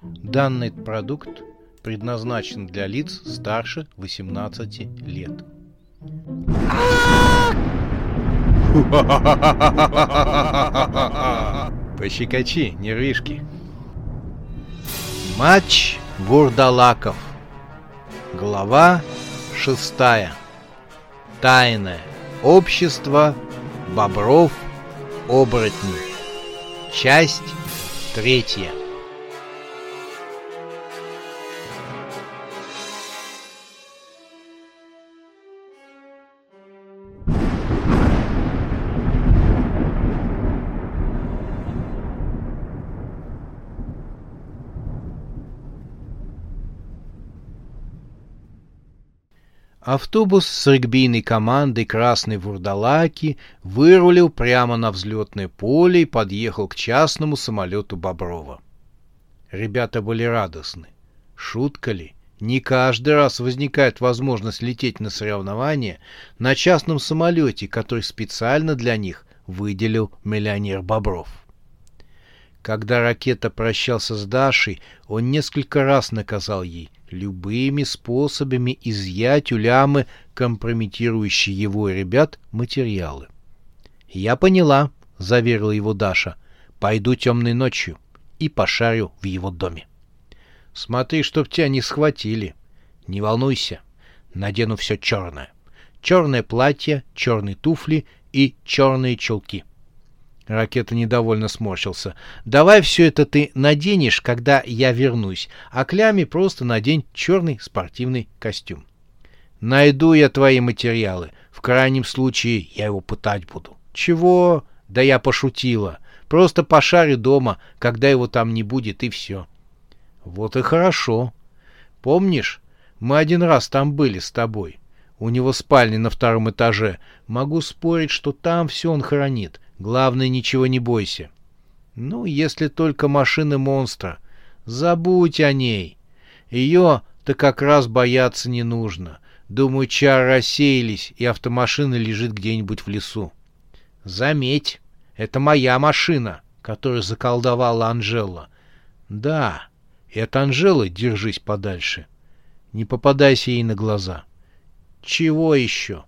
Данный продукт предназначен для лиц старше 18 лет. Пощекочи, нервишки. Матч Вурдалаков. Глава шестая. Тайное общество бобров оборотней. Часть третья. Автобус с регбийной командой «Красной Вурдалаки» вырулил прямо на взлетное поле и подъехал к частному самолету Боброва. Ребята были радостны. Шутка ли? Не каждый раз возникает возможность лететь на соревнования на частном самолете, который специально для них выделил миллионер Бобров. Когда ракета прощался с Дашей, он несколько раз наказал ей любыми способами изъять у Лямы компрометирующие его и ребят материалы. «Я поняла», — заверила его Даша. «Пойду темной ночью и пошарю в его доме». «Смотри, чтоб тебя не схватили. Не волнуйся, надену все черное. Черное платье, черные туфли и черные чулки». Ракета недовольно сморщился. «Давай все это ты наденешь, когда я вернусь, а клями просто надень черный спортивный костюм. Найду я твои материалы. В крайнем случае я его пытать буду». «Чего?» «Да я пошутила. Просто пошарю дома, когда его там не будет, и все». «Вот и хорошо. Помнишь, мы один раз там были с тобой. У него спальня на втором этаже. Могу спорить, что там все он хранит». Главное, ничего не бойся. Ну, если только машины монстра. Забудь о ней. Ее-то как раз бояться не нужно. Думаю, чары рассеялись, и автомашина лежит где-нибудь в лесу. Заметь, это моя машина, которую заколдовала Анжела. Да, и от Анжелы держись подальше. Не попадайся ей на глаза. Чего еще? —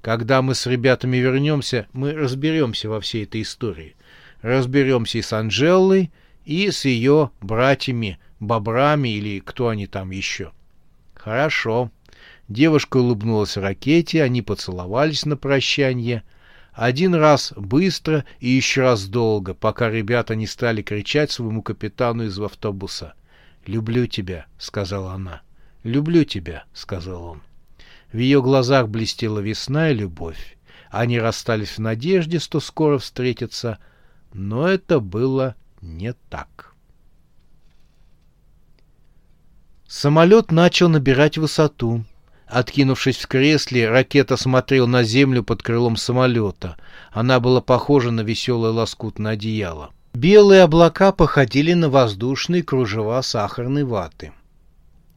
когда мы с ребятами вернемся, мы разберемся во всей этой истории. Разберемся и с Анжелой, и с ее братьями, бобрами или кто они там еще. Хорошо. Девушка улыбнулась ракете, они поцеловались на прощание. Один раз быстро и еще раз долго, пока ребята не стали кричать своему капитану из автобуса. «Люблю тебя», — сказала она. «Люблю тебя», — сказал он. В ее глазах блестела весна и любовь. Они расстались в надежде, что скоро встретятся, но это было не так. Самолет начал набирать высоту. Откинувшись в кресле, ракета смотрел на землю под крылом самолета. Она была похожа на веселое лоскутное одеяло. Белые облака походили на воздушные кружева сахарной ваты.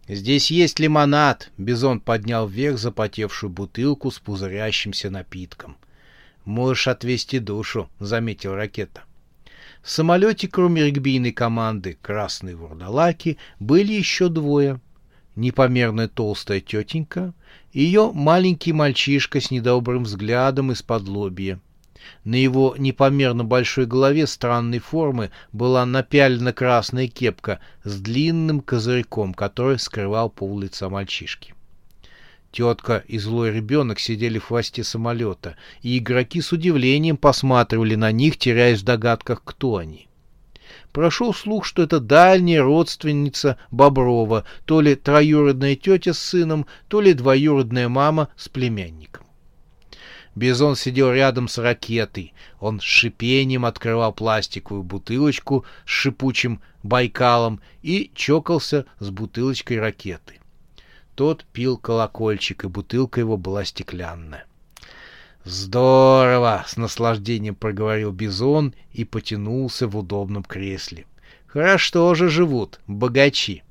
«Здесь есть лимонад!» — Бизон поднял вверх запотевшую бутылку с пузырящимся напитком. «Можешь отвести душу», — заметил ракета. В самолете, кроме регбийной команды «Красные вурдалаки», были еще двое. Непомерная толстая тетенька и ее маленький мальчишка с недобрым взглядом из-под лобья — на его непомерно большой голове странной формы была напялена красная кепка с длинным козырьком, который скрывал пол лица мальчишки. Тетка и злой ребенок сидели в хвосте самолета, и игроки с удивлением посматривали на них, теряясь в догадках, кто они. Прошел слух, что это дальняя родственница Боброва, то ли троюродная тетя с сыном, то ли двоюродная мама с племянником. Бизон сидел рядом с ракетой. Он шипением открывал пластиковую бутылочку с шипучим байкалом и чокался с бутылочкой ракеты. Тот пил колокольчик, и бутылка его была стеклянная. «Здорово!» — с наслаждением проговорил Бизон и потянулся в удобном кресле. «Хорошо же живут, богачи!»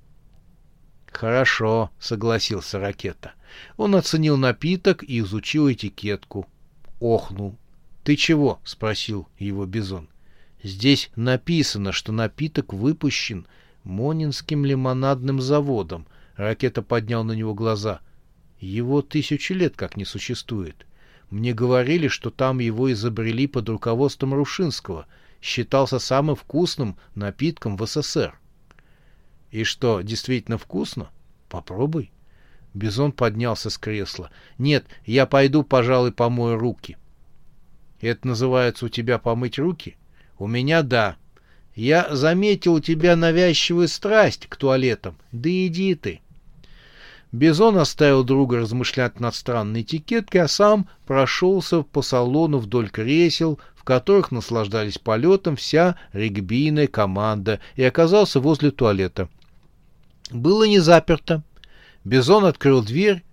«Хорошо», — согласился Ракета. Он оценил напиток и изучил этикетку. Охнул. «Ты чего?» — спросил его Бизон. «Здесь написано, что напиток выпущен Монинским лимонадным заводом. Ракета поднял на него глаза. Его тысячи лет как не существует. Мне говорили, что там его изобрели под руководством Рушинского. Считался самым вкусным напитком в СССР. И что, действительно вкусно? Попробуй. Бизон поднялся с кресла. Нет, я пойду, пожалуй, помою руки. Это называется у тебя помыть руки? У меня да. Я заметил у тебя навязчивую страсть к туалетам. Да иди ты. Бизон оставил друга размышлять над странной этикеткой, а сам прошелся по салону вдоль кресел, в которых наслаждались полетом вся регбийная команда, и оказался возле туалета. Было не заперто. Бизон открыл дверь.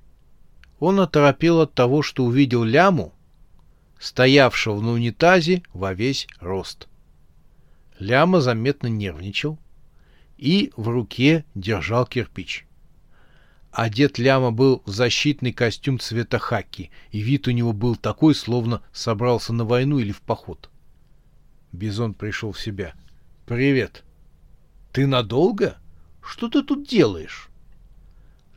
Он оторопел от того, что увидел ляму, стоявшего на унитазе во весь рост. Ляма заметно нервничал и в руке держал кирпич. Одет Ляма был в защитный костюм цвета хаки, и вид у него был такой, словно собрался на войну или в поход. Бизон пришел в себя. «Привет. Ты надолго? Что ты тут делаешь?»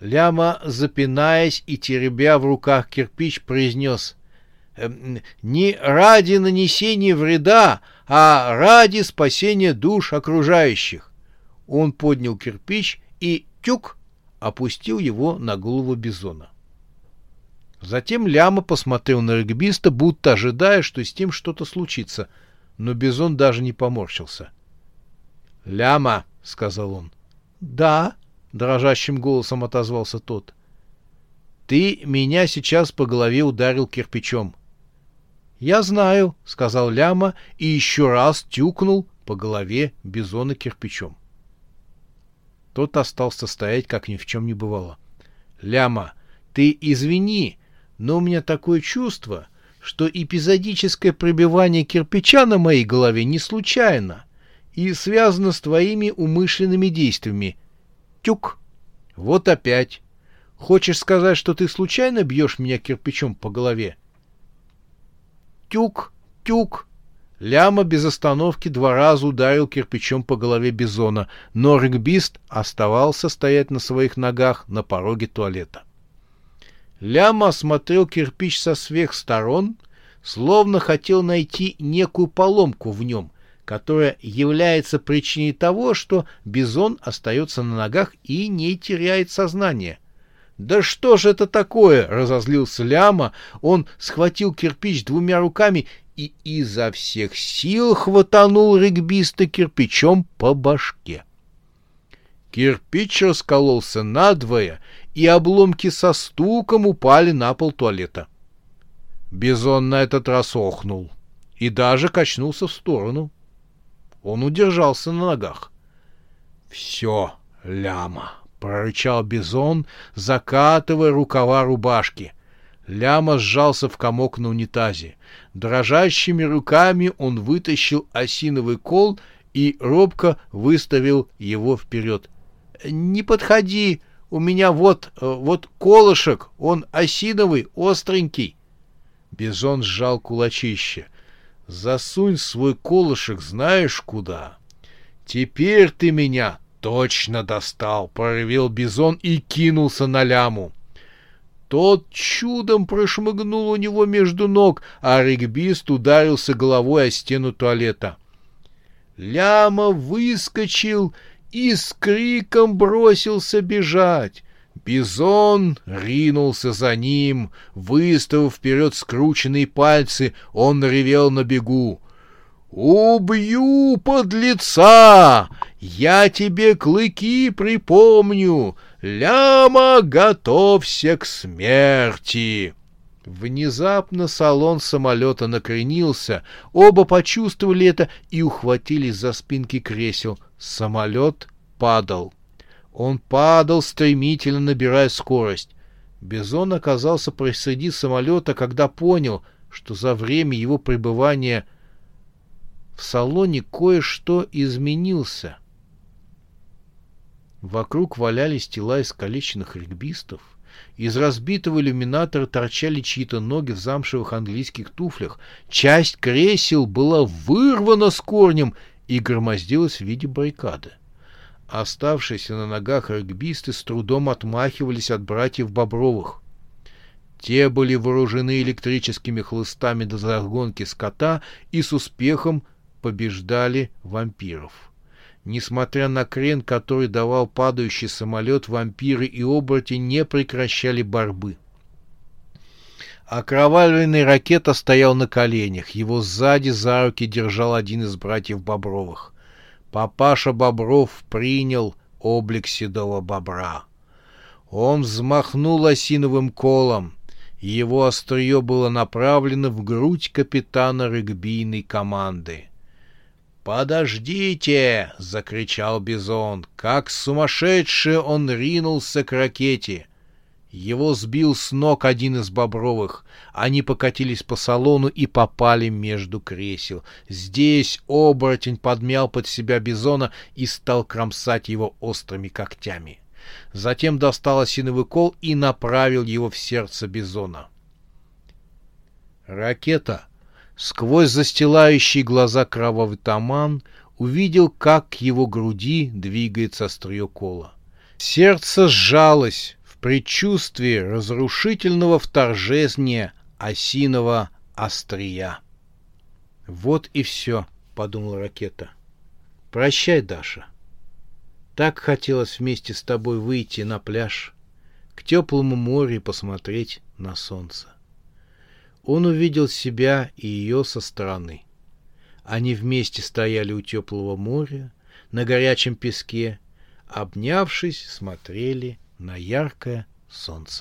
Ляма, запинаясь и теребя в руках кирпич, произнес «Эм, «Не ради нанесения вреда, а ради спасения душ окружающих». Он поднял кирпич и тюк опустил его на голову Бизона. Затем Ляма посмотрел на регбиста, будто ожидая, что с ним что-то случится, но Бизон даже не поморщился. «Ляма», — сказал он. «Да», — дрожащим голосом отозвался тот. «Ты меня сейчас по голове ударил кирпичом». «Я знаю», — сказал Ляма и еще раз тюкнул по голове Бизона кирпичом. Тот остался стоять, как ни в чем не бывало. «Ляма, ты извини, но у меня такое чувство, что эпизодическое пробивание кирпича на моей голове не случайно и связано с твоими умышленными действиями. Тюк! Вот опять. Хочешь сказать, что ты случайно бьешь меня кирпичом по голове? Тюк! Тюк! Ляма без остановки два раза ударил кирпичом по голове бизона, но регбист оставался стоять на своих ногах на пороге туалета. Ляма осмотрел кирпич со всех сторон, словно хотел найти некую поломку в нем, которая является причиной того, что бизон остается на ногах и не теряет сознание. «Да что же это такое?» — разозлился Ляма. Он схватил кирпич двумя руками и изо всех сил хватанул регбиста кирпичом по башке. Кирпич раскололся надвое, и обломки со стуком упали на пол туалета. Бизон на этот раз охнул и даже качнулся в сторону. Он удержался на ногах. — Все, ляма! — прорычал Бизон, закатывая рукава рубашки. Ляма сжался в комок на унитазе. Дрожащими руками он вытащил осиновый кол и робко выставил его вперед. «Не подходи! У меня вот, э, вот колышек, он осиновый, остренький!» Бизон сжал кулачище. «Засунь свой колышек знаешь куда!» «Теперь ты меня точно достал!» — проревел Бизон и кинулся на ляму. Тот чудом прошмыгнул у него между ног, а регбист ударился головой о стену туалета. Ляма выскочил и с криком бросился бежать. Бизон ринулся за ним, выставив вперед скрученные пальцы, он ревел на бегу. «Убью, подлеца! Я тебе клыки припомню! Ляма, готовься к смерти!» Внезапно салон самолета накренился, оба почувствовали это и ухватились за спинки кресел. Самолет падал. Он падал, стремительно набирая скорость. Бизон оказался посреди самолета, когда понял, что за время его пребывания в салоне кое-что изменился. Вокруг валялись тела искалеченных регбистов. Из разбитого иллюминатора торчали чьи-то ноги в замшевых английских туфлях. Часть кресел была вырвана с корнем и громоздилась в виде баррикады. Оставшиеся на ногах регбисты с трудом отмахивались от братьев Бобровых. Те были вооружены электрическими хлыстами до загонки скота и с успехом побеждали вампиров. Несмотря на крен, который давал падающий самолет, вампиры и оборотни не прекращали борьбы. Окровавленный ракета стоял на коленях. Его сзади за руки держал один из братьев Бобровых. Папаша Бобров принял облик седого бобра. Он взмахнул осиновым колом. Его острие было направлено в грудь капитана регбийной команды. «Подождите!» — закричал Бизон. Как сумасшедший он ринулся к ракете. Его сбил с ног один из бобровых. Они покатились по салону и попали между кресел. Здесь оборотень подмял под себя бизона и стал кромсать его острыми когтями. Затем достал осиновый кол и направил его в сердце бизона. Ракета, сквозь застилающие глаза кровавый туман, увидел, как к его груди двигается острие кола. Сердце сжалось, предчувствии разрушительного вторжения осиного острия. «Вот и все», — подумала ракета. «Прощай, Даша. Так хотелось вместе с тобой выйти на пляж, к теплому морю посмотреть на солнце». Он увидел себя и ее со стороны. Они вместе стояли у теплого моря, на горячем песке, обнявшись, смотрели на яркое солнце.